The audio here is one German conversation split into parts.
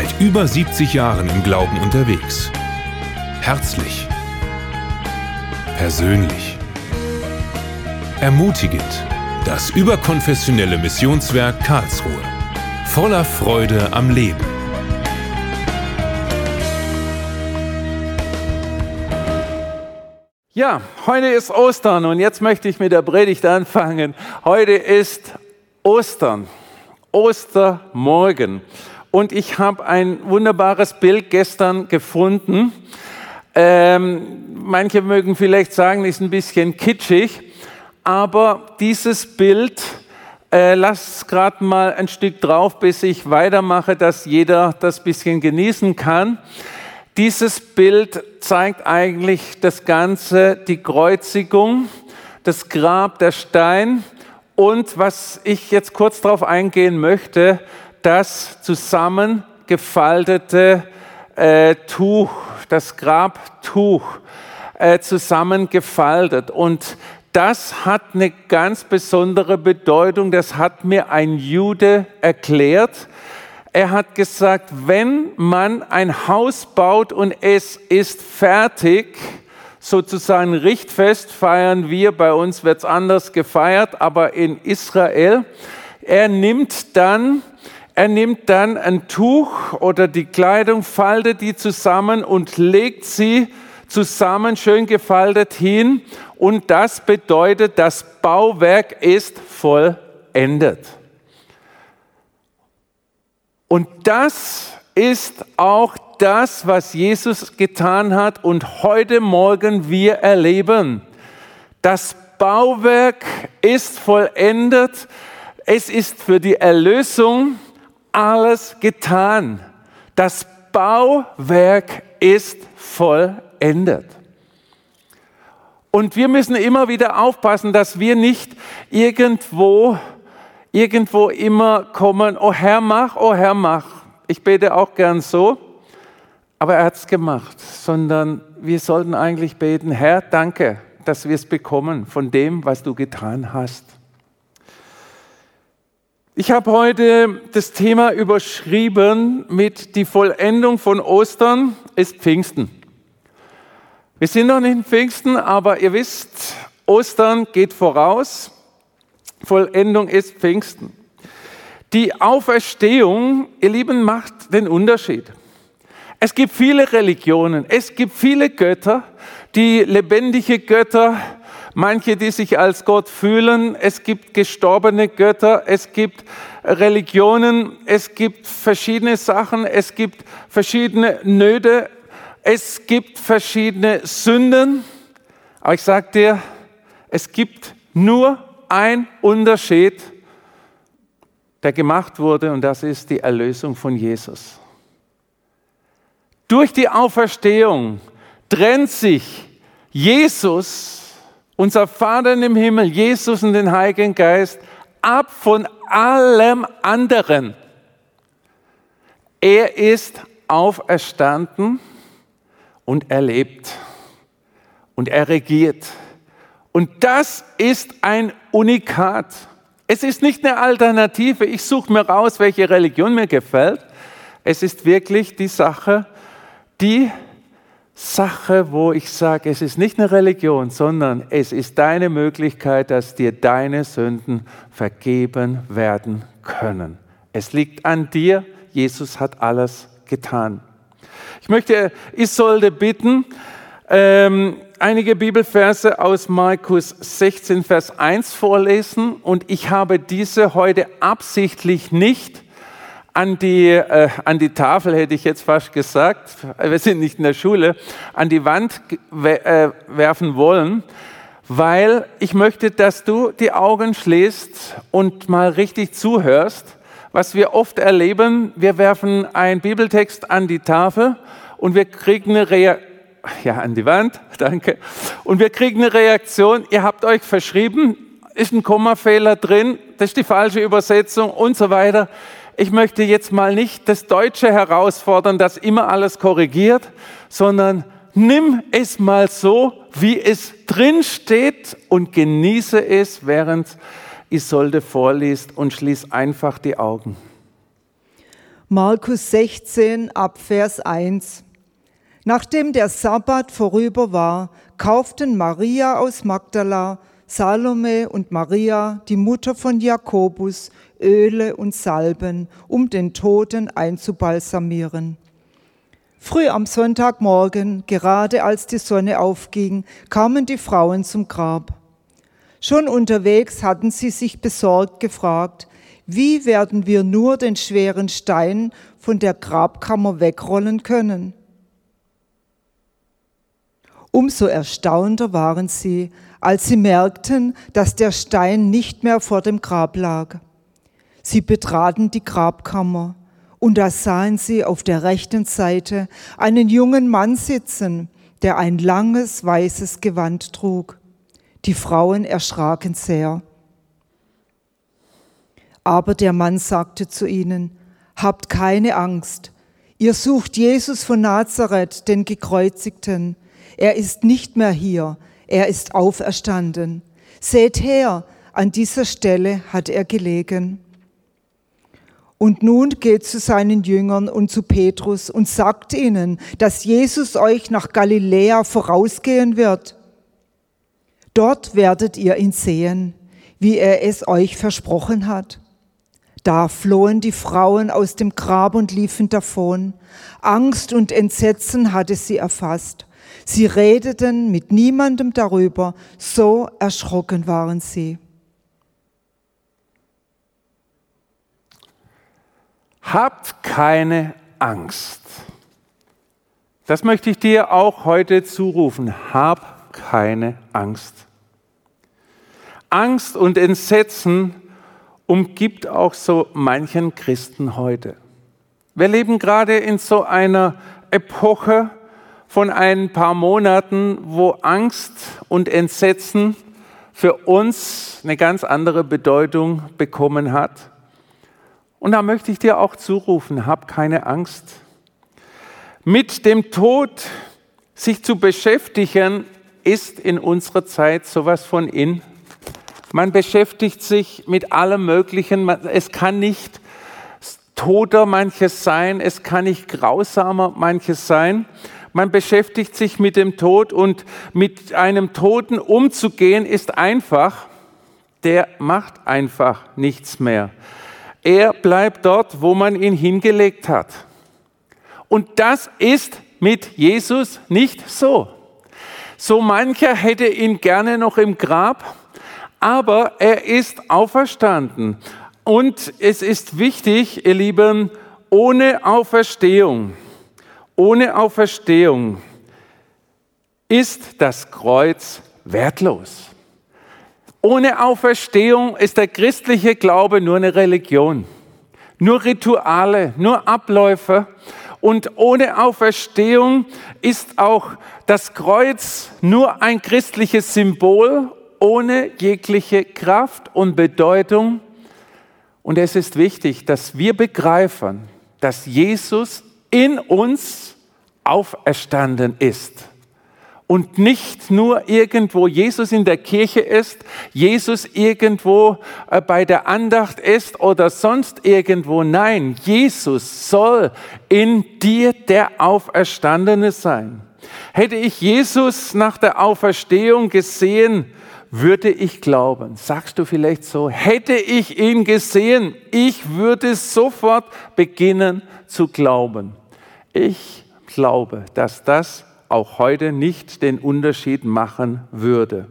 Seit über 70 Jahren im Glauben unterwegs. Herzlich. Persönlich. Ermutigend. Das überkonfessionelle Missionswerk Karlsruhe. Voller Freude am Leben. Ja, heute ist Ostern und jetzt möchte ich mit der Predigt anfangen. Heute ist Ostern, Ostermorgen. Und ich habe ein wunderbares Bild gestern gefunden. Ähm, manche mögen vielleicht sagen, ist ein bisschen kitschig, aber dieses Bild, äh, lasst gerade mal ein Stück drauf, bis ich weitermache, dass jeder das bisschen genießen kann. Dieses Bild zeigt eigentlich das Ganze, die Kreuzigung, das Grab, der Stein und was ich jetzt kurz darauf eingehen möchte, das zusammengefaltete äh, Tuch, das Grabtuch äh, zusammengefaltet. Und das hat eine ganz besondere Bedeutung. Das hat mir ein Jude erklärt. Er hat gesagt, wenn man ein Haus baut und es ist fertig, sozusagen Richtfest feiern wir, bei uns wird es anders gefeiert, aber in Israel, er nimmt dann er nimmt dann ein Tuch oder die Kleidung, faltet die zusammen und legt sie zusammen, schön gefaltet hin. Und das bedeutet, das Bauwerk ist vollendet. Und das ist auch das, was Jesus getan hat und heute Morgen wir erleben. Das Bauwerk ist vollendet. Es ist für die Erlösung alles getan. Das Bauwerk ist vollendet. Und wir müssen immer wieder aufpassen, dass wir nicht irgendwo, irgendwo immer kommen, oh Herr, mach, oh Herr, mach. Ich bete auch gern so, aber er hat es gemacht, sondern wir sollten eigentlich beten, Herr, danke, dass wir es bekommen von dem, was du getan hast. Ich habe heute das Thema überschrieben mit die Vollendung von Ostern ist Pfingsten. Wir sind noch nicht in Pfingsten, aber ihr wisst, Ostern geht voraus. Vollendung ist Pfingsten. Die Auferstehung, ihr Lieben, macht den Unterschied. Es gibt viele Religionen, es gibt viele Götter, die lebendige Götter, manche, die sich als Gott fühlen. Es gibt gestorbene Götter, es gibt Religionen, es gibt verschiedene Sachen, es gibt verschiedene Nöte, es gibt verschiedene Sünden. Aber ich sage dir, es gibt nur ein Unterschied, der gemacht wurde, und das ist die Erlösung von Jesus. Durch die Auferstehung trennt sich Jesus unser Vater im Himmel, Jesus und den Heiligen Geist, ab von allem anderen. Er ist auferstanden und er lebt und er regiert. Und das ist ein Unikat. Es ist nicht eine Alternative. Ich suche mir raus, welche Religion mir gefällt. Es ist wirklich die Sache, die Sache, wo ich sage, es ist nicht eine Religion, sondern es ist deine Möglichkeit, dass dir deine Sünden vergeben werden können. Es liegt an dir. Jesus hat alles getan. Ich möchte Isolde bitten, ähm, einige Bibelverse aus Markus 16, Vers 1 vorlesen. Und ich habe diese heute absichtlich nicht an die, äh, an die Tafel, hätte ich jetzt fast gesagt, wir sind nicht in der Schule, an die Wand äh, werfen wollen, weil ich möchte, dass du die Augen schließt und mal richtig zuhörst. Was wir oft erleben, wir werfen einen Bibeltext an die Tafel und wir kriegen eine Reaktion, ja, an die Wand, danke. Und wir kriegen eine Reaktion, ihr habt euch verschrieben, ist ein Kommafehler drin, das ist die falsche Übersetzung und so weiter ich möchte jetzt mal nicht das Deutsche herausfordern, das immer alles korrigiert, sondern nimm es mal so, wie es drin steht und genieße es, während Isolde vorliest und schließ einfach die Augen. Markus 16 ab Vers 1. Nachdem der Sabbat vorüber war, kauften Maria aus Magdala, Salome und Maria, die Mutter von Jakobus, Öle und Salben, um den Toten einzubalsamieren. Früh am Sonntagmorgen, gerade als die Sonne aufging, kamen die Frauen zum Grab. Schon unterwegs hatten sie sich besorgt gefragt, wie werden wir nur den schweren Stein von der Grabkammer wegrollen können? Umso erstaunter waren sie, als sie merkten, dass der Stein nicht mehr vor dem Grab lag. Sie betraten die Grabkammer und da sahen sie auf der rechten Seite einen jungen Mann sitzen, der ein langes weißes Gewand trug. Die Frauen erschraken sehr. Aber der Mann sagte zu ihnen, Habt keine Angst, ihr sucht Jesus von Nazareth, den Gekreuzigten. Er ist nicht mehr hier, er ist auferstanden. Seht her, an dieser Stelle hat er gelegen. Und nun geht zu seinen Jüngern und zu Petrus und sagt ihnen, dass Jesus euch nach Galiläa vorausgehen wird. Dort werdet ihr ihn sehen, wie er es euch versprochen hat. Da flohen die Frauen aus dem Grab und liefen davon. Angst und Entsetzen hatte sie erfasst. Sie redeten mit niemandem darüber, so erschrocken waren sie. Habt keine Angst. Das möchte ich dir auch heute zurufen. Hab keine Angst. Angst und Entsetzen umgibt auch so manchen Christen heute. Wir leben gerade in so einer Epoche von ein paar Monaten, wo Angst und Entsetzen für uns eine ganz andere Bedeutung bekommen hat. Und da möchte ich dir auch zurufen, hab keine Angst. Mit dem Tod sich zu beschäftigen, ist in unserer Zeit sowas von in. Man beschäftigt sich mit allem Möglichen. Es kann nicht toter manches sein, es kann nicht grausamer manches sein. Man beschäftigt sich mit dem Tod und mit einem Toten umzugehen ist einfach. Der macht einfach nichts mehr. Er bleibt dort, wo man ihn hingelegt hat. Und das ist mit Jesus nicht so. So mancher hätte ihn gerne noch im Grab, aber er ist auferstanden. Und es ist wichtig, ihr Lieben, ohne Auferstehung, ohne Auferstehung ist das Kreuz wertlos. Ohne Auferstehung ist der christliche Glaube nur eine Religion, nur Rituale, nur Abläufe. Und ohne Auferstehung ist auch das Kreuz nur ein christliches Symbol ohne jegliche Kraft und Bedeutung. Und es ist wichtig, dass wir begreifen, dass Jesus in uns auferstanden ist. Und nicht nur irgendwo Jesus in der Kirche ist, Jesus irgendwo äh, bei der Andacht ist oder sonst irgendwo. Nein, Jesus soll in dir der Auferstandene sein. Hätte ich Jesus nach der Auferstehung gesehen, würde ich glauben. Sagst du vielleicht so, hätte ich ihn gesehen, ich würde sofort beginnen zu glauben. Ich glaube, dass das auch heute nicht den Unterschied machen würde.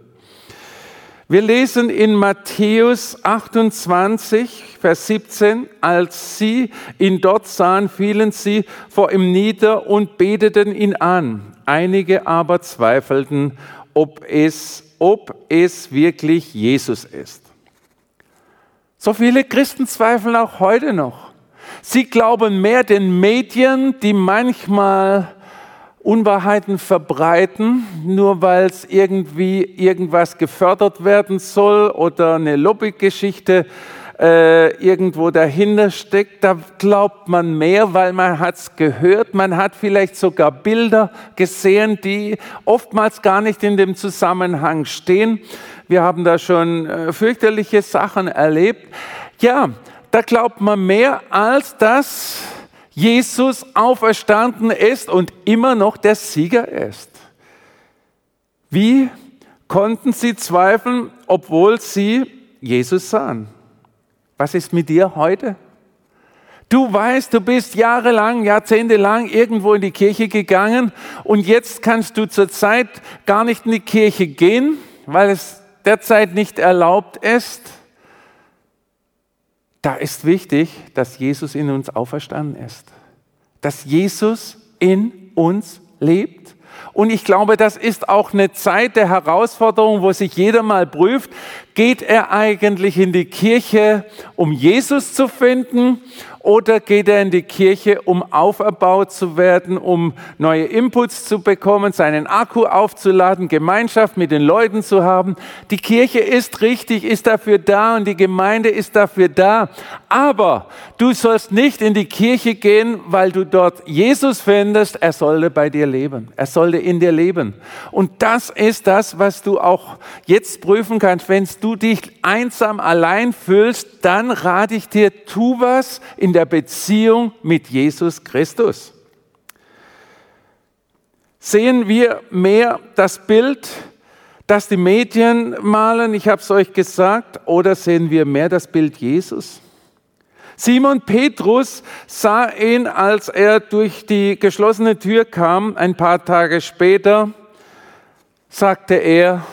Wir lesen in Matthäus 28, Vers 17, als sie ihn dort sahen, fielen sie vor ihm nieder und beteten ihn an. Einige aber zweifelten, ob es ob es wirklich Jesus ist. So viele Christen zweifeln auch heute noch. Sie glauben mehr den Medien, die manchmal Unwahrheiten verbreiten, nur weil es irgendwie irgendwas gefördert werden soll oder eine Lobbygeschichte äh, irgendwo dahinter steckt, da glaubt man mehr, weil man hat es gehört, man hat vielleicht sogar Bilder gesehen, die oftmals gar nicht in dem Zusammenhang stehen. Wir haben da schon äh, fürchterliche Sachen erlebt. Ja, da glaubt man mehr als das Jesus auferstanden ist und immer noch der Sieger ist. Wie konnten sie zweifeln, obwohl sie Jesus sahen? Was ist mit dir heute? Du weißt, du bist jahrelang, jahrzehntelang irgendwo in die Kirche gegangen und jetzt kannst du zurzeit gar nicht in die Kirche gehen, weil es derzeit nicht erlaubt ist. Da ist wichtig, dass Jesus in uns auferstanden ist, dass Jesus in uns lebt. Und ich glaube, das ist auch eine Zeit der Herausforderung, wo sich jeder mal prüft, geht er eigentlich in die Kirche, um Jesus zu finden oder geht er in die Kirche, um auferbaut zu werden, um neue Inputs zu bekommen, seinen Akku aufzuladen, Gemeinschaft mit den Leuten zu haben? Die Kirche ist richtig, ist dafür da und die Gemeinde ist dafür da. Aber du sollst nicht in die Kirche gehen, weil du dort Jesus findest. Er sollte bei dir leben. Er sollte in dir leben. Und das ist das, was du auch jetzt prüfen kannst. Wenn du dich einsam allein fühlst, dann rate ich dir, tu was in der Beziehung mit Jesus Christus. Sehen wir mehr das Bild, das die Medien malen, ich habe es euch gesagt, oder sehen wir mehr das Bild Jesus? Simon Petrus sah ihn, als er durch die geschlossene Tür kam, ein paar Tage später, sagte er,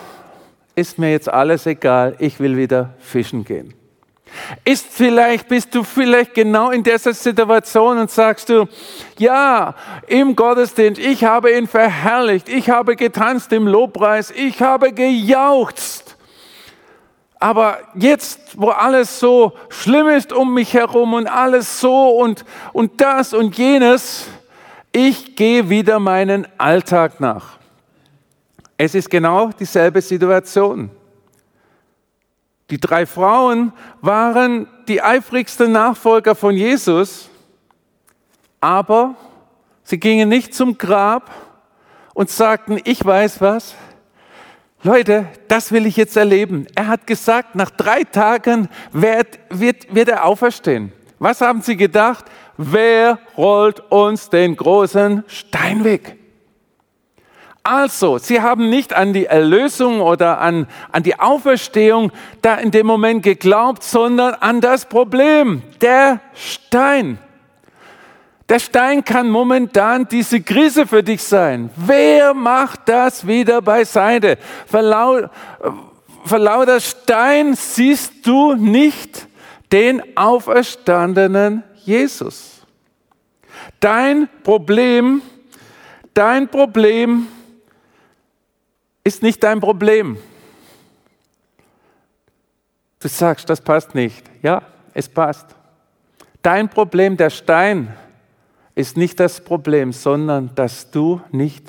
ist mir jetzt alles egal, ich will wieder fischen gehen. Ist vielleicht, bist du vielleicht genau in dieser Situation und sagst du, ja, im Gottesdienst, ich habe ihn verherrlicht, ich habe getanzt im Lobpreis, ich habe gejauchzt. Aber jetzt, wo alles so schlimm ist um mich herum und alles so und, und das und jenes, ich gehe wieder meinen Alltag nach. Es ist genau dieselbe Situation. Die drei Frauen waren die eifrigsten Nachfolger von Jesus, aber sie gingen nicht zum Grab und sagten, ich weiß was. Leute, das will ich jetzt erleben. Er hat gesagt, nach drei Tagen wird, wird, wird er auferstehen. Was haben sie gedacht? Wer rollt uns den großen Stein weg? Also, sie haben nicht an die Erlösung oder an, an die Auferstehung da in dem Moment geglaubt, sondern an das Problem, der Stein. Der Stein kann momentan diese Krise für dich sein. Wer macht das wieder beiseite? Vor lauter Stein siehst du nicht den auferstandenen Jesus. Dein Problem, dein Problem ist nicht dein Problem. Du sagst, das passt nicht. Ja, es passt. Dein Problem, der Stein, ist nicht das Problem, sondern dass du nicht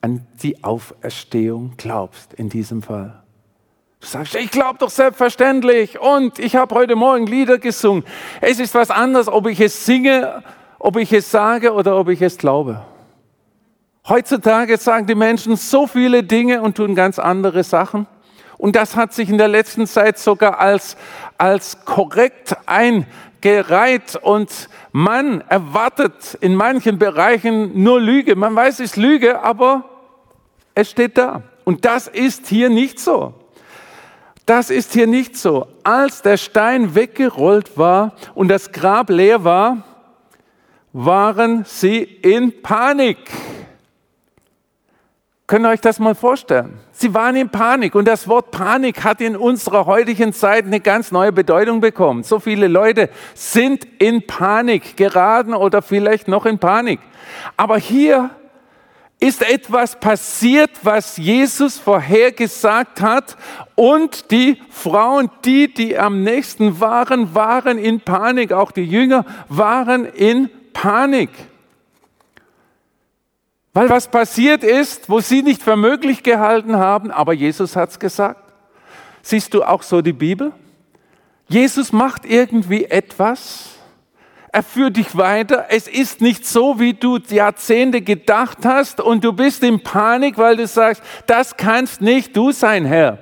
an die Auferstehung glaubst in diesem Fall. Du sagst, ich glaube doch selbstverständlich und ich habe heute Morgen Lieder gesungen. Es ist was anderes, ob ich es singe, ob ich es sage oder ob ich es glaube. Heutzutage sagen die Menschen so viele Dinge und tun ganz andere Sachen. Und das hat sich in der letzten Zeit sogar als, als korrekt eingereiht. Und man erwartet in manchen Bereichen nur Lüge. Man weiß, es ist Lüge, aber es steht da. Und das ist hier nicht so. Das ist hier nicht so. Als der Stein weggerollt war und das Grab leer war, waren sie in Panik. Könnt ihr euch das mal vorstellen? Sie waren in Panik und das Wort Panik hat in unserer heutigen Zeit eine ganz neue Bedeutung bekommen. So viele Leute sind in Panik geraten oder vielleicht noch in Panik. Aber hier ist etwas passiert, was Jesus vorhergesagt hat und die Frauen, die, die am nächsten waren, waren in Panik. Auch die Jünger waren in Panik. Weil was passiert ist, wo sie nicht für möglich gehalten haben, aber Jesus hat es gesagt. Siehst du auch so die Bibel? Jesus macht irgendwie etwas, er führt dich weiter. Es ist nicht so, wie du Jahrzehnte gedacht hast und du bist in Panik, weil du sagst, das kannst nicht du sein, Herr.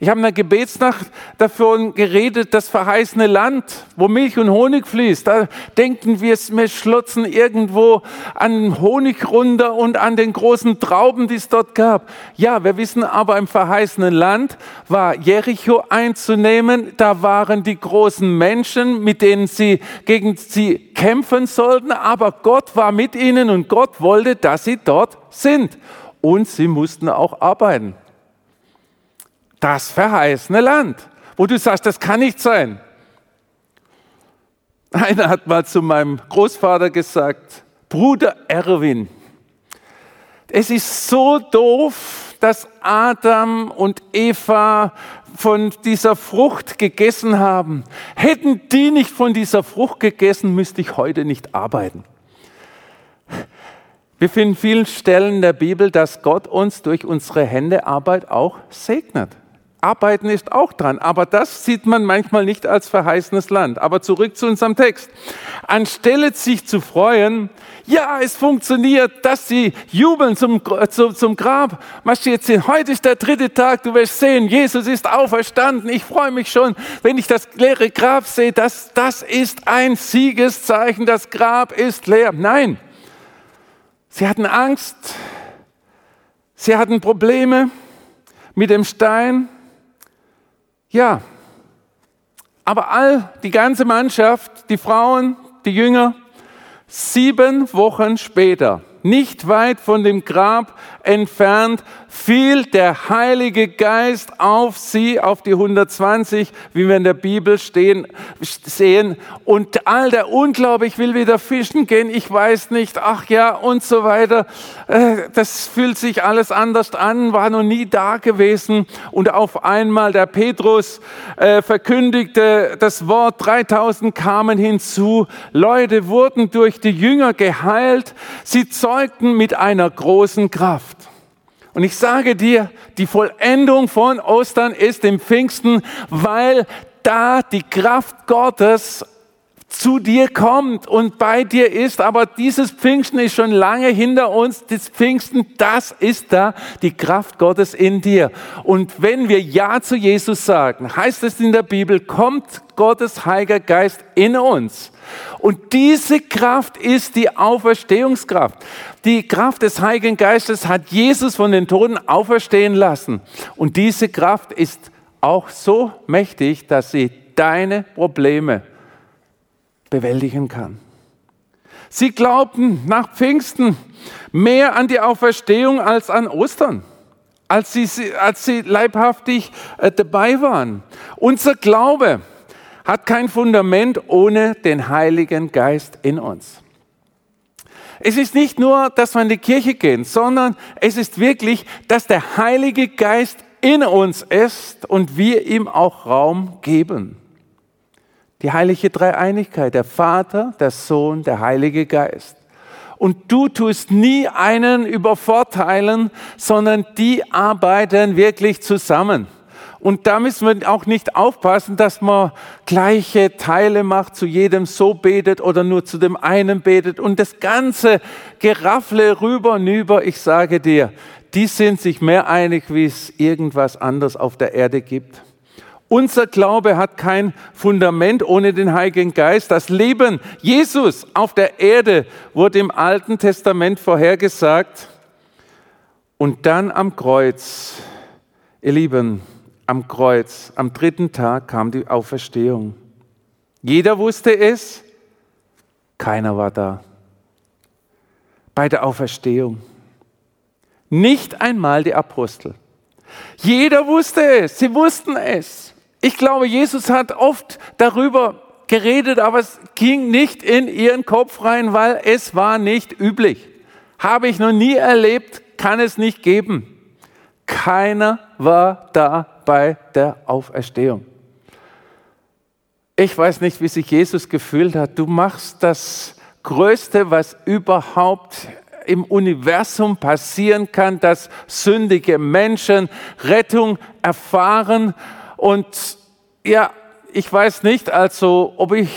Ich habe in der Gebetsnacht davon geredet, das verheißene Land, wo Milch und Honig fließt. Da denken wir, wir schlotzen irgendwo an Honig runter und an den großen Trauben, die es dort gab. Ja, wir wissen aber, im verheißenen Land war Jericho einzunehmen. Da waren die großen Menschen, mit denen sie gegen sie kämpfen sollten. Aber Gott war mit ihnen und Gott wollte, dass sie dort sind. Und sie mussten auch arbeiten das verheißene Land, wo du sagst, das kann nicht sein. Einer hat mal zu meinem Großvater gesagt, Bruder Erwin, es ist so doof, dass Adam und Eva von dieser Frucht gegessen haben. Hätten die nicht von dieser Frucht gegessen, müsste ich heute nicht arbeiten. Wir finden vielen Stellen der Bibel, dass Gott uns durch unsere Händearbeit auch segnet. Arbeiten ist auch dran, aber das sieht man manchmal nicht als verheißenes Land. Aber zurück zu unserem Text. Anstelle sich zu freuen, ja, es funktioniert, dass sie jubeln zum, zum, zum Grab, marschiert sie, heute ist der dritte Tag, du wirst sehen, Jesus ist auferstanden, ich freue mich schon, wenn ich das leere Grab sehe, das, das ist ein Siegeszeichen, das Grab ist leer. Nein, sie hatten Angst, sie hatten Probleme mit dem Stein, ja, aber all die ganze Mannschaft, die Frauen, die Jünger, sieben Wochen später, nicht weit von dem Grab entfernt, fiel der Heilige Geist auf sie, auf die 120, wie wir in der Bibel stehen, sehen. Und all der Unglaube, ich will wieder fischen gehen, ich weiß nicht, ach ja, und so weiter. Äh, das fühlt sich alles anders an, war noch nie da gewesen. Und auf einmal der Petrus äh, verkündigte das Wort, 3000 kamen hinzu, Leute wurden durch die Jünger geheilt, sie zeugten mit einer großen Kraft. Und ich sage dir, die Vollendung von Ostern ist im Pfingsten, weil da die Kraft Gottes zu dir kommt und bei dir ist. Aber dieses Pfingsten ist schon lange hinter uns. Das Pfingsten, das ist da, die Kraft Gottes in dir. Und wenn wir Ja zu Jesus sagen, heißt es in der Bibel, kommt Gottes Heiliger Geist in uns. Und diese Kraft ist die Auferstehungskraft. Die Kraft des Heiligen Geistes hat Jesus von den Toten auferstehen lassen. Und diese Kraft ist auch so mächtig, dass sie deine Probleme bewältigen kann. Sie glaubten nach Pfingsten mehr an die Auferstehung als an Ostern, als sie, als sie leibhaftig äh, dabei waren. Unser Glaube, hat kein Fundament ohne den Heiligen Geist in uns. Es ist nicht nur, dass wir in die Kirche gehen, sondern es ist wirklich, dass der Heilige Geist in uns ist und wir ihm auch Raum geben. Die heilige Dreieinigkeit, der Vater, der Sohn, der Heilige Geist. Und du tust nie einen übervorteilen, sondern die arbeiten wirklich zusammen. Und da müssen wir auch nicht aufpassen, dass man gleiche Teile macht, zu jedem so betet oder nur zu dem einen betet und das ganze Geraffle rüber und über. Ich sage dir, die sind sich mehr einig, wie es irgendwas anderes auf der Erde gibt. Unser Glaube hat kein Fundament ohne den Heiligen Geist. Das Leben Jesus auf der Erde wurde im Alten Testament vorhergesagt. Und dann am Kreuz, ihr Lieben, am Kreuz, am dritten Tag kam die Auferstehung. Jeder wusste es, keiner war da. Bei der Auferstehung. Nicht einmal die Apostel. Jeder wusste es, sie wussten es. Ich glaube, Jesus hat oft darüber geredet, aber es ging nicht in ihren Kopf rein, weil es war nicht üblich. Habe ich noch nie erlebt, kann es nicht geben. Keiner war da bei der Auferstehung. Ich weiß nicht, wie sich Jesus gefühlt hat. Du machst das Größte, was überhaupt im Universum passieren kann, dass sündige Menschen Rettung erfahren. Und ja, ich weiß nicht, also ob ich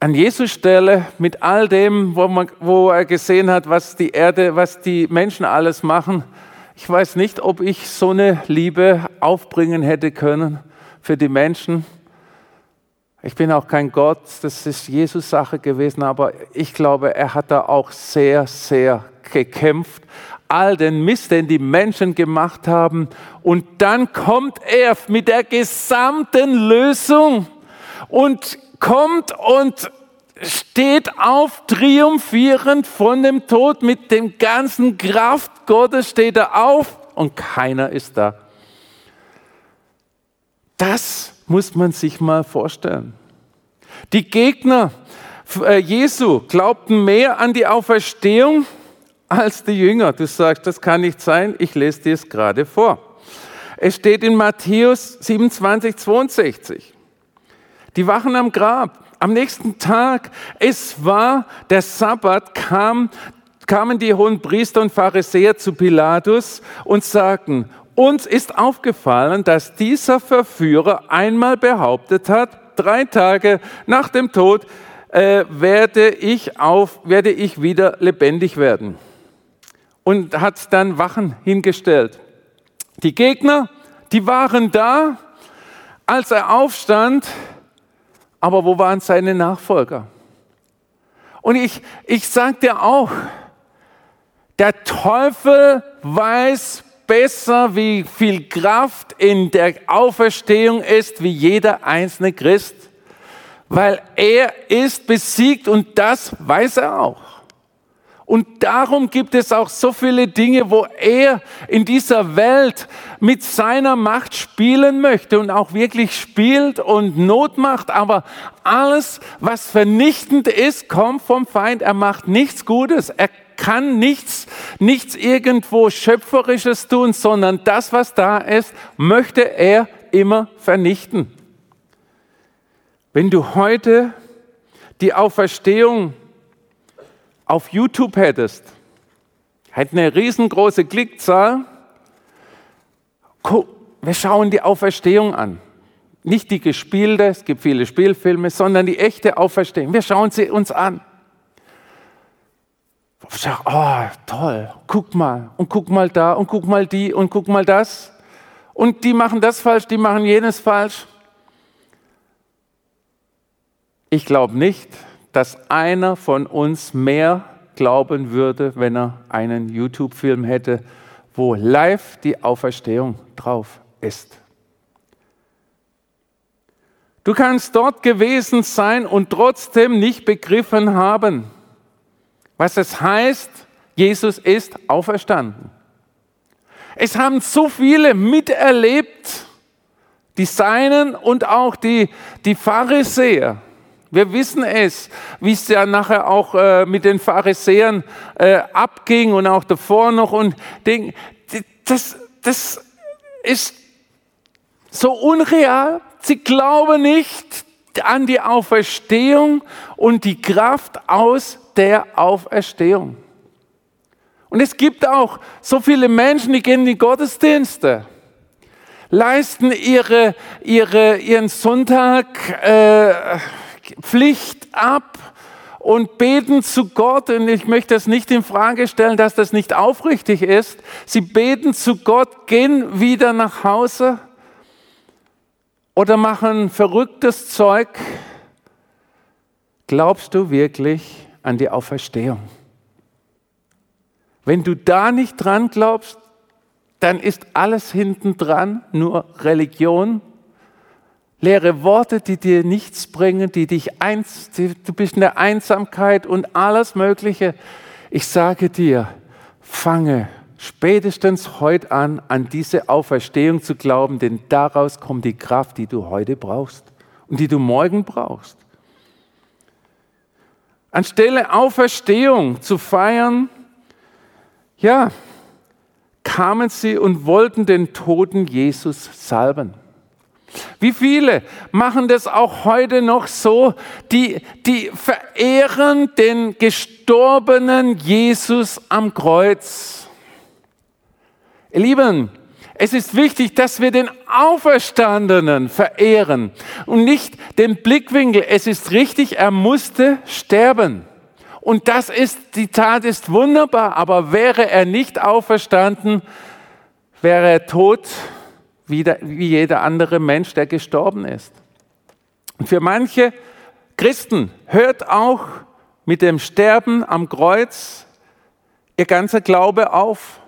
an Jesus Stelle mit all dem, wo, man, wo er gesehen hat, was die Erde, was die Menschen alles machen, Ich weiß nicht, ob ich so eine Liebe aufbringen hätte können für die Menschen. Ich bin auch kein Gott, das ist Jesus Sache gewesen, aber ich glaube, er hat da auch sehr, sehr gekämpft. All den Mist, den die Menschen gemacht haben. Und dann kommt er mit der gesamten Lösung und kommt und steht auf, triumphierend von dem Tod mit dem ganzen Kraft Gottes steht er auf und keiner ist da. Das muss man sich mal vorstellen. Die Gegner äh, Jesu glaubten mehr an die Auferstehung als die Jünger. Du sagst, das kann nicht sein. Ich lese dir es gerade vor. Es steht in Matthäus 27, 62. Die wachen am Grab. Am nächsten Tag, es war der Sabbat, kam, kamen die hohen Priester und Pharisäer zu Pilatus und sagten, uns ist aufgefallen, dass dieser Verführer einmal behauptet hat, drei Tage nach dem Tod äh, werde, ich auf, werde ich wieder lebendig werden. Und hat dann Wachen hingestellt. Die Gegner, die waren da, als er aufstand, aber wo waren seine Nachfolger? Und ich, ich sage dir auch, der Teufel weiß besser, wie viel Kraft in der Auferstehung ist, wie jeder einzelne Christ, weil er ist besiegt und das weiß er auch. Und darum gibt es auch so viele Dinge, wo er in dieser Welt mit seiner Macht spielen möchte und auch wirklich spielt und Not macht. Aber alles, was vernichtend ist, kommt vom Feind. Er macht nichts Gutes. Er kann nichts, nichts irgendwo Schöpferisches tun, sondern das, was da ist, möchte er immer vernichten. Wenn du heute die Auferstehung auf YouTube hättest, hätte eine riesengroße Klickzahl. Wir schauen die Auferstehung an. Nicht die gespielte, es gibt viele Spielfilme, sondern die echte Auferstehung. Wir schauen sie uns an. Oh, toll, guck mal und guck mal da und guck mal die und guck mal das. Und die machen das falsch, die machen jenes falsch. Ich glaube nicht, dass einer von uns mehr glauben würde, wenn er einen YouTube-Film hätte, wo live die Auferstehung drauf ist. Du kannst dort gewesen sein und trotzdem nicht begriffen haben, was es heißt, Jesus ist auferstanden. Es haben so viele miterlebt, die Seinen und auch die, die Pharisäer. Wir wissen es, wie es ja nachher auch äh, mit den Pharisäern äh, abging und auch davor noch. Und den, das, das ist so unreal. Sie glauben nicht an die Auferstehung und die Kraft aus der Auferstehung. Und es gibt auch so viele Menschen, die gehen in die Gottesdienste, leisten ihre, ihre, ihren Sonntag. Äh, Pflicht ab und beten zu Gott. Und ich möchte das nicht in Frage stellen, dass das nicht aufrichtig ist. Sie beten zu Gott, gehen wieder nach Hause oder machen verrücktes Zeug. Glaubst du wirklich an die Auferstehung? Wenn du da nicht dran glaubst, dann ist alles hinten dran nur Religion leere Worte, die dir nichts bringen, die dich eins, du bist in der Einsamkeit und alles Mögliche. Ich sage dir, fange spätestens heute an, an diese Auferstehung zu glauben, denn daraus kommt die Kraft, die du heute brauchst und die du morgen brauchst. Anstelle Auferstehung zu feiern, ja, kamen sie und wollten den toten Jesus salben. Wie viele machen das auch heute noch so? Die, die verehren den gestorbenen Jesus am Kreuz. Ihr Lieben, es ist wichtig, dass wir den Auferstandenen verehren und nicht den Blickwinkel. Es ist richtig, er musste sterben. Und das ist, die Tat ist wunderbar, aber wäre er nicht auferstanden, wäre er tot wie, der, wie jeder andere Mensch, der gestorben ist. Und für manche Christen hört auch mit dem Sterben am Kreuz ihr ganzer Glaube auf.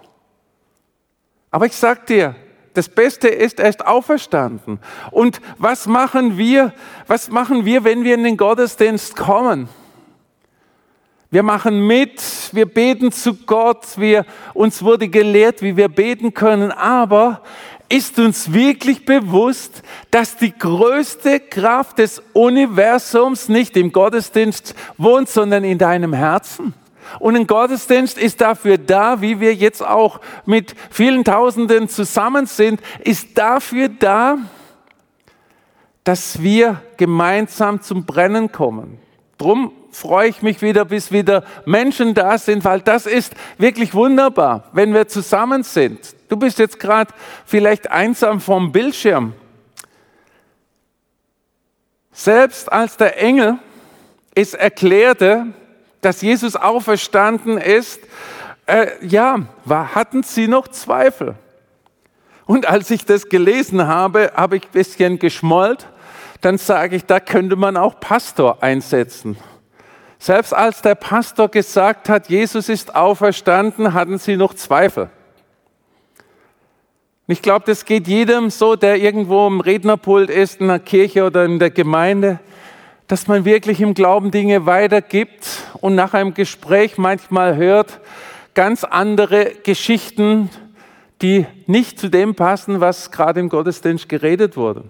Aber ich sag dir, das Beste ist, er ist auferstanden. Und was machen wir, was machen wir, wenn wir in den Gottesdienst kommen? Wir machen mit, wir beten zu Gott, wir, uns wurde gelehrt, wie wir beten können, aber ist uns wirklich bewusst, dass die größte Kraft des Universums nicht im Gottesdienst wohnt, sondern in deinem Herzen? Und ein Gottesdienst ist dafür da, wie wir jetzt auch mit vielen Tausenden zusammen sind, ist dafür da, dass wir gemeinsam zum Brennen kommen. Drum freue ich mich wieder, bis wieder Menschen da sind, weil das ist wirklich wunderbar, wenn wir zusammen sind. Du bist jetzt gerade vielleicht einsam vom Bildschirm. Selbst als der Engel es erklärte, dass Jesus auferstanden ist, äh, ja, war, hatten sie noch Zweifel. Und als ich das gelesen habe, habe ich ein bisschen geschmollt. Dann sage ich, da könnte man auch Pastor einsetzen. Selbst als der Pastor gesagt hat, Jesus ist auferstanden, hatten sie noch Zweifel. Ich glaube, das geht jedem so, der irgendwo im Rednerpult ist, in der Kirche oder in der Gemeinde, dass man wirklich im Glauben Dinge weitergibt und nach einem Gespräch manchmal hört ganz andere Geschichten, die nicht zu dem passen, was gerade im Gottesdienst geredet wurde.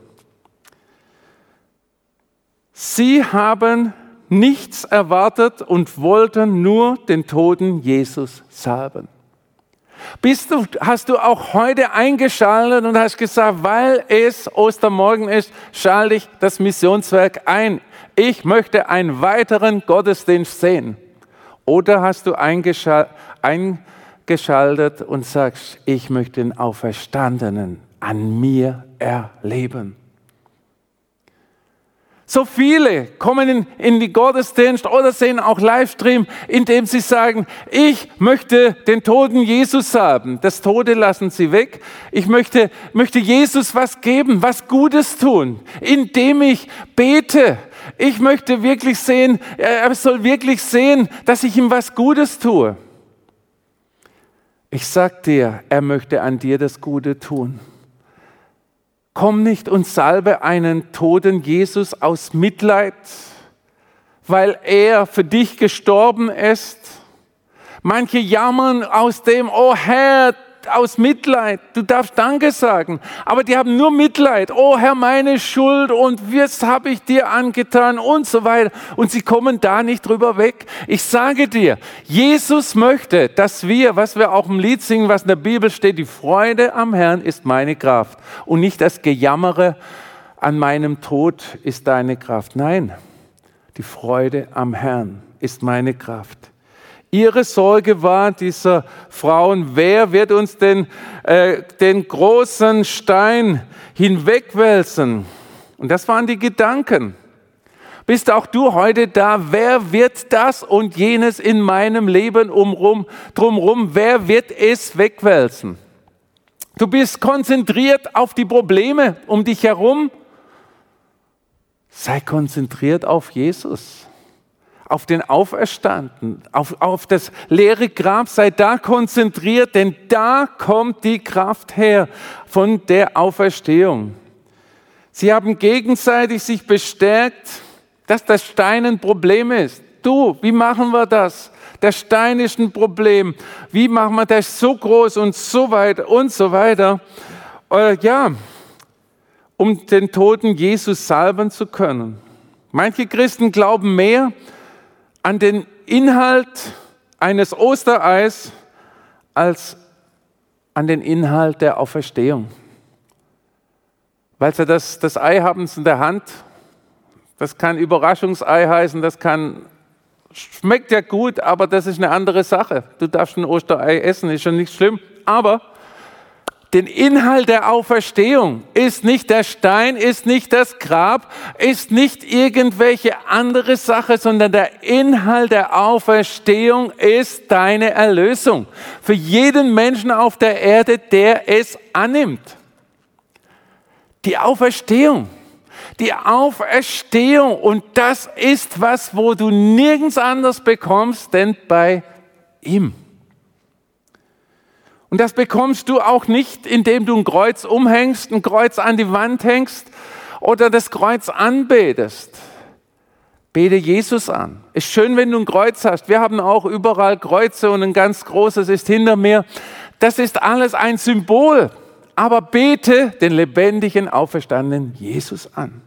Sie haben nichts erwartet und wollten nur den toten Jesus salben. Bist du, hast du auch heute eingeschaltet und hast gesagt, weil es Ostermorgen ist, schalte ich das Missionswerk ein. Ich möchte einen weiteren Gottesdienst sehen. Oder hast du eingeschaltet und sagst, ich möchte den Auferstandenen an mir erleben. So viele kommen in, in die Gottesdienst oder sehen auch Livestream, indem sie sagen, ich möchte den toten Jesus haben. Das Tode lassen sie weg. Ich möchte, möchte Jesus was geben, was Gutes tun, indem ich bete. Ich möchte wirklich sehen, er soll wirklich sehen, dass ich ihm was Gutes tue. Ich sag dir, er möchte an dir das Gute tun. Komm nicht und salbe einen toten Jesus aus Mitleid, weil er für dich gestorben ist. Manche jammern aus dem, oh Herr, aus Mitleid. Du darfst Danke sagen. Aber die haben nur Mitleid. Oh Herr, meine Schuld und was habe ich dir angetan und so weiter. Und sie kommen da nicht drüber weg. Ich sage dir, Jesus möchte, dass wir, was wir auch im Lied singen, was in der Bibel steht, die Freude am Herrn ist meine Kraft und nicht das Gejammere an meinem Tod ist deine Kraft. Nein, die Freude am Herrn ist meine Kraft. Ihre Sorge war dieser Frauen, wer wird uns denn äh, den großen Stein hinwegwälzen? Und das waren die Gedanken. Bist auch du heute da? Wer wird das und jenes in meinem Leben umrum, drumrum? Wer wird es wegwälzen? Du bist konzentriert auf die Probleme um dich herum. Sei konzentriert auf Jesus auf den Auferstanden, auf, auf das leere Grab, sei da konzentriert, denn da kommt die Kraft her von der Auferstehung. Sie haben gegenseitig sich bestärkt, dass das Stein ein Problem ist. Du, wie machen wir das? Der Stein ist ein Problem. Wie machen wir das so groß und so weit und so weiter? Äh, ja, um den Toten Jesus salben zu können. Manche Christen glauben mehr an den Inhalt eines Ostereis als an den Inhalt der Auferstehung. Weil sie das, das Ei haben sie in der Hand. Das kann Überraschungsei heißen, das kann, schmeckt ja gut, aber das ist eine andere Sache. Du darfst ein Osterei essen, ist schon nicht schlimm. Aber den Inhalt der Auferstehung ist nicht der Stein, ist nicht das Grab, ist nicht irgendwelche andere Sache, sondern der Inhalt der Auferstehung ist deine Erlösung. Für jeden Menschen auf der Erde, der es annimmt. Die Auferstehung. Die Auferstehung. Und das ist was, wo du nirgends anders bekommst, denn bei ihm. Und das bekommst du auch nicht, indem du ein Kreuz umhängst, ein Kreuz an die Wand hängst oder das Kreuz anbetest. Bete Jesus an. Ist schön, wenn du ein Kreuz hast. Wir haben auch überall Kreuze und ein ganz großes ist hinter mir. Das ist alles ein Symbol. Aber bete den lebendigen, auferstandenen Jesus an.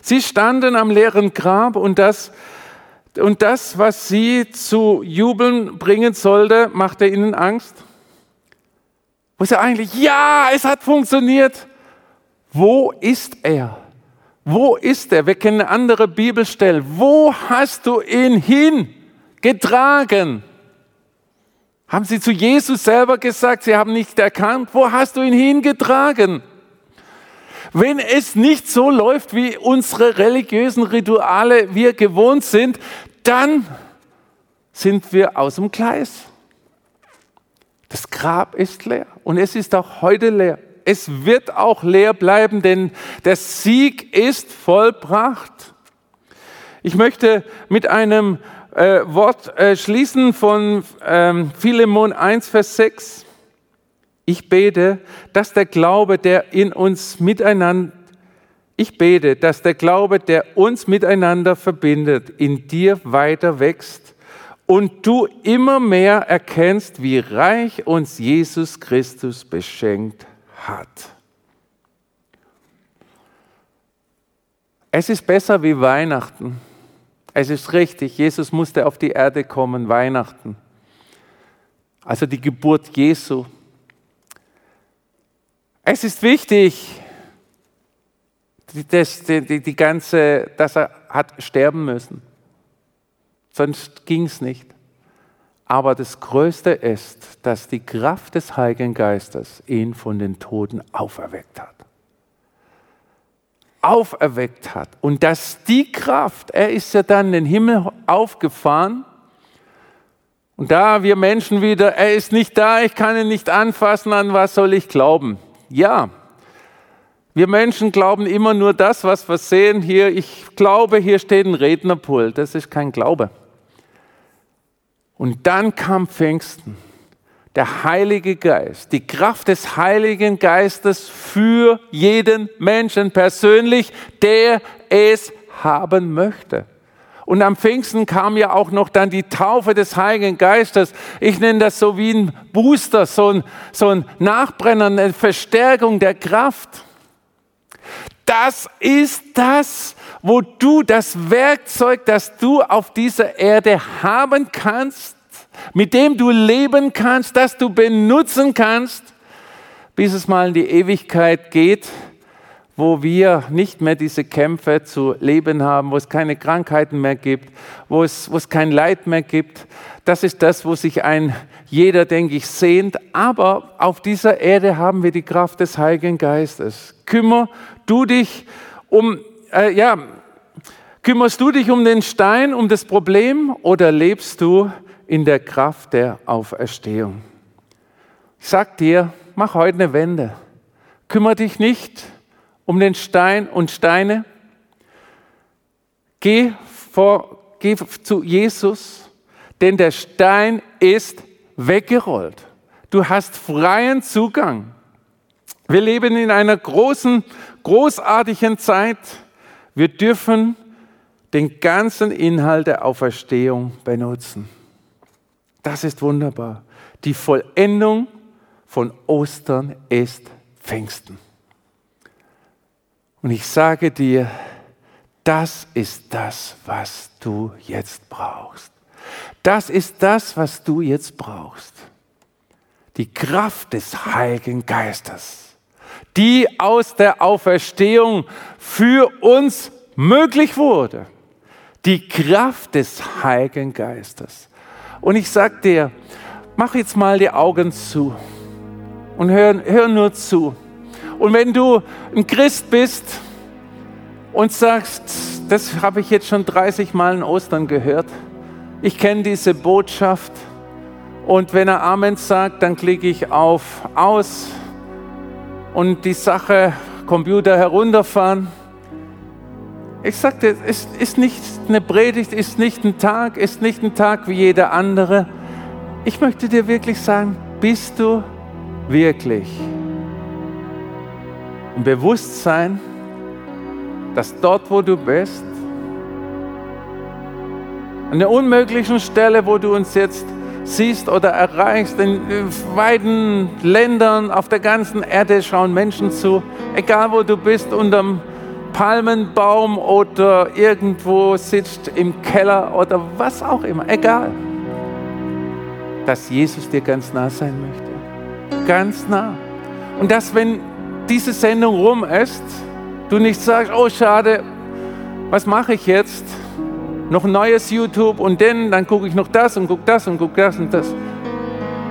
Sie standen am leeren Grab und das, und das, was sie zu jubeln bringen sollte, machte ihnen Angst. Wo ist er eigentlich? Ja, es hat funktioniert. Wo ist er? Wo ist er? Wir kennen eine andere Bibelstelle. Wo hast du ihn hingetragen? Haben sie zu Jesus selber gesagt, sie haben nicht erkannt, wo hast du ihn hingetragen? Wenn es nicht so läuft, wie unsere religiösen Rituale wir gewohnt sind, dann sind wir aus dem Gleis. Das Grab ist leer und es ist auch heute leer. Es wird auch leer bleiben, denn der Sieg ist vollbracht. Ich möchte mit einem äh, Wort äh, schließen von ähm, Philemon 1, Vers 6. Ich bete, dass der Glaube, der in uns miteinander, ich bete, dass der Glaube, der uns miteinander verbindet, in dir weiter wächst und du immer mehr erkennst, wie reich uns Jesus Christus beschenkt hat. Es ist besser wie Weihnachten. Es ist richtig, Jesus musste auf die Erde kommen, Weihnachten. Also die Geburt Jesu. Es ist wichtig, dass, die, die ganze, dass er hat sterben müssen sonst ging es nicht. Aber das Größte ist, dass die Kraft des Heiligen Geistes ihn von den Toten auferweckt hat. Auferweckt hat. Und dass die Kraft, er ist ja dann in den Himmel aufgefahren. Und da wir Menschen wieder, er ist nicht da, ich kann ihn nicht anfassen, an was soll ich glauben? Ja, wir Menschen glauben immer nur das, was wir sehen. Hier, ich glaube, hier steht ein Rednerpult. Das ist kein Glaube. Und dann kam Pfingsten, der Heilige Geist, die Kraft des Heiligen Geistes für jeden Menschen persönlich, der es haben möchte. Und am Pfingsten kam ja auch noch dann die Taufe des Heiligen Geistes. Ich nenne das so wie ein Booster, so ein, so ein Nachbrenner, eine Verstärkung der Kraft. Das ist das, wo du das Werkzeug, das du auf dieser Erde haben kannst, mit dem du leben kannst, das du benutzen kannst, bis es mal in die Ewigkeit geht, wo wir nicht mehr diese Kämpfe zu leben haben, wo es keine Krankheiten mehr gibt, wo es, wo es kein Leid mehr gibt. Das ist das, wo sich ein jeder, denke ich, sehnt. Aber auf dieser Erde haben wir die Kraft des Heiligen Geistes. Kümmer du dich um, äh, ja, Kümmerst du dich um den Stein, um das Problem oder lebst du in der Kraft der Auferstehung? Ich sag dir, mach heute eine Wende. Kümmer dich nicht um den Stein und Steine. Geh, vor, geh zu Jesus, denn der Stein ist weggerollt. Du hast freien Zugang. Wir leben in einer großen, großartigen Zeit. Wir dürfen den ganzen Inhalt der Auferstehung benutzen. Das ist wunderbar. Die Vollendung von Ostern ist Pfingsten. Und ich sage dir, das ist das, was du jetzt brauchst. Das ist das, was du jetzt brauchst. Die Kraft des Heiligen Geistes, die aus der Auferstehung für uns möglich wurde die Kraft des Heiligen Geistes. Und ich sage dir, mach jetzt mal die Augen zu. und hör, hör nur zu. Und wenn du ein Christ bist und sagst, das habe ich jetzt schon 30 Mal in Ostern gehört, ich kenne diese Botschaft und wenn er Amen sagt, dann klicke ich auf Aus und die Sache Computer herunterfahren. Ich sagte, es ist nicht eine Predigt, ist nicht ein Tag, ist nicht ein Tag wie jeder andere. Ich möchte dir wirklich sagen, bist du wirklich im Bewusstsein, dass dort, wo du bist, an der unmöglichen Stelle, wo du uns jetzt siehst oder erreichst, in weiten Ländern auf der ganzen Erde schauen Menschen zu, egal wo du bist, unterm Palmenbaum oder irgendwo sitzt im Keller oder was auch immer, egal, dass Jesus dir ganz nah sein möchte. Ganz nah. Und dass, wenn diese Sendung rum ist, du nicht sagst, oh schade, was mache ich jetzt? Noch ein neues YouTube und dann, dann gucke ich noch das und gucke das und gucke das und das.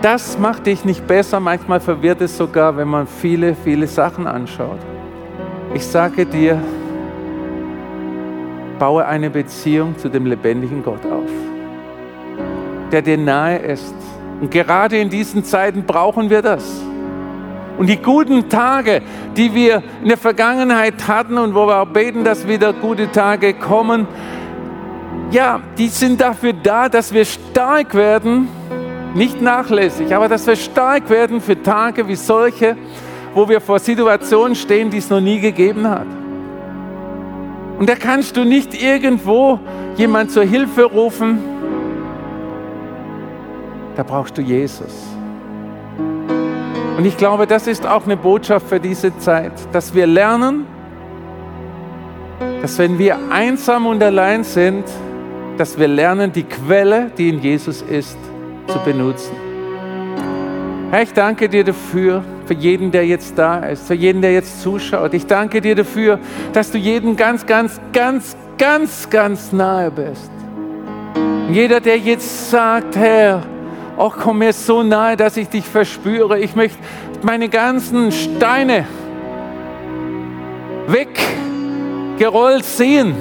Das macht dich nicht besser, manchmal verwirrt es sogar, wenn man viele, viele Sachen anschaut. Ich sage dir, baue eine Beziehung zu dem lebendigen Gott auf, der dir nahe ist. Und gerade in diesen Zeiten brauchen wir das. Und die guten Tage, die wir in der Vergangenheit hatten und wo wir auch beten, dass wieder gute Tage kommen, ja, die sind dafür da, dass wir stark werden, nicht nachlässig, aber dass wir stark werden für Tage wie solche, wo wir vor Situationen stehen, die es noch nie gegeben hat. Und da kannst du nicht irgendwo jemand zur Hilfe rufen. Da brauchst du Jesus. Und ich glaube, das ist auch eine Botschaft für diese Zeit, dass wir lernen, dass wenn wir einsam und allein sind, dass wir lernen, die Quelle, die in Jesus ist, zu benutzen. Herr, ich danke dir dafür, für jeden, der jetzt da ist, für jeden, der jetzt zuschaut. Ich danke dir dafür, dass du jeden ganz, ganz, ganz, ganz, ganz nahe bist. Jeder, der jetzt sagt, Herr, auch komm mir so nahe, dass ich dich verspüre. Ich möchte meine ganzen Steine weggerollt sehen.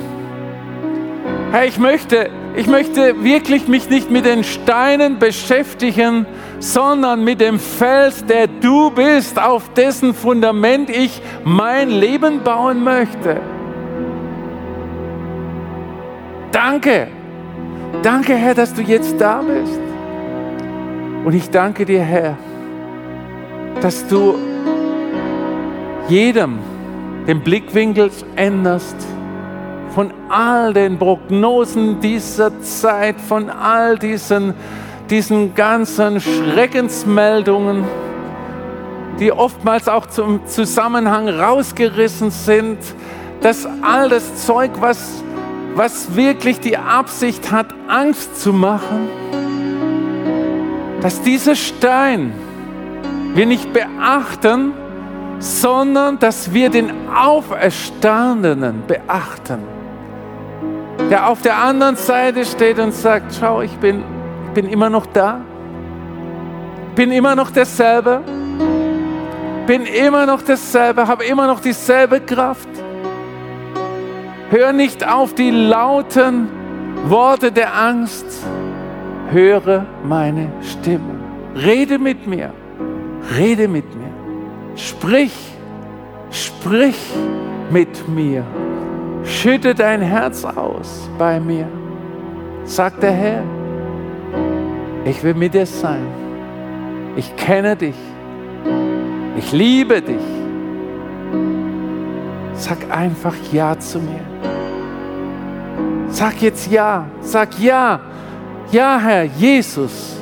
Herr, ich möchte, ich möchte wirklich mich nicht mit den Steinen beschäftigen, sondern mit dem Fels, der du bist, auf dessen Fundament ich mein Leben bauen möchte. Danke. Danke, Herr, dass du jetzt da bist. Und ich danke dir, Herr, dass du jedem den Blickwinkel änderst von all den Prognosen dieser Zeit, von all diesen, diesen ganzen Schreckensmeldungen, die oftmals auch zum Zusammenhang rausgerissen sind, dass all das Zeug, was, was wirklich die Absicht hat, Angst zu machen, dass dieser Stein wir nicht beachten, sondern dass wir den Auferstandenen beachten, der auf der anderen Seite steht und sagt, schau, ich bin, bin immer noch da, bin immer noch derselbe, bin immer noch dasselbe, habe immer noch dieselbe Kraft. Hör nicht auf die lauten Worte der Angst, höre meine Stimme. Rede mit mir, rede mit mir. Sprich, sprich mit mir. Schütte dein Herz aus bei mir. Sagt der Herr, ich will mit dir sein. Ich kenne dich. Ich liebe dich. Sag einfach Ja zu mir. Sag jetzt Ja. Sag Ja ja Herr Jesus,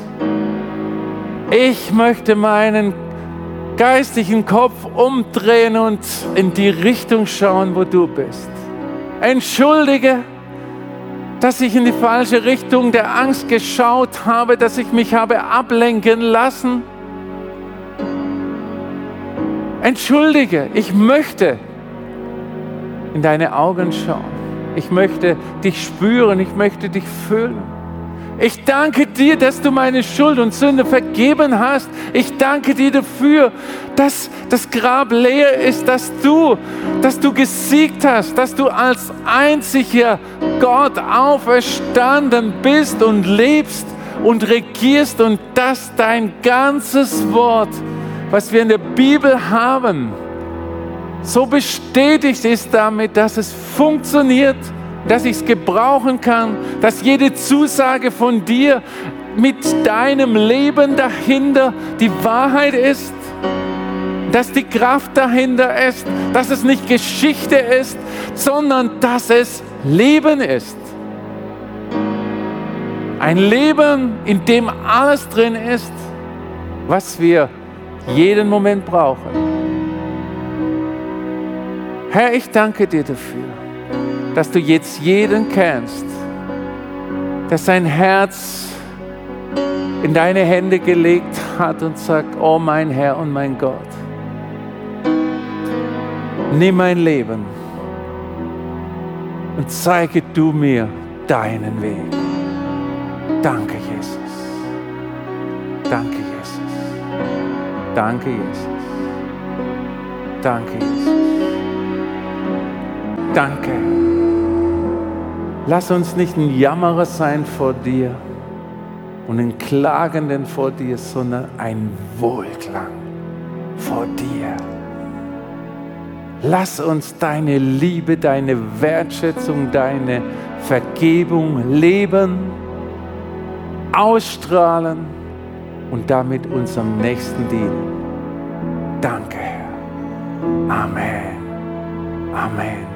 ich möchte meinen geistigen Kopf umdrehen und in die Richtung schauen, wo du bist. Entschuldige, dass ich in die falsche Richtung der Angst geschaut habe, dass ich mich habe ablenken lassen. Entschuldige, ich möchte in deine Augen schauen. Ich möchte dich spüren, ich möchte dich fühlen. Ich danke dir, dass du meine Schuld und Sünde vergeben hast. Ich danke dir dafür, dass das Grab leer ist, dass du, dass du gesiegt hast, dass du als einziger Gott auferstanden bist und lebst und regierst und dass dein ganzes Wort, was wir in der Bibel haben, so bestätigt ist damit, dass es funktioniert dass ich es gebrauchen kann, dass jede Zusage von dir mit deinem Leben dahinter die Wahrheit ist, dass die Kraft dahinter ist, dass es nicht Geschichte ist, sondern dass es Leben ist. Ein Leben, in dem alles drin ist, was wir jeden Moment brauchen. Herr, ich danke dir dafür dass du jetzt jeden kennst, der sein Herz in deine Hände gelegt hat und sagt, oh mein Herr und mein Gott, nimm mein Leben und zeige du mir deinen Weg. Danke, Jesus. Danke, Jesus. Danke, Jesus. Danke, Jesus. Danke. Lass uns nicht ein Jammerer sein vor dir und ein Klagenden vor dir, sondern ein Wohlklang vor dir. Lass uns deine Liebe, deine Wertschätzung, deine Vergebung leben, ausstrahlen und damit unserem Nächsten dienen. Danke, Herr. Amen. Amen.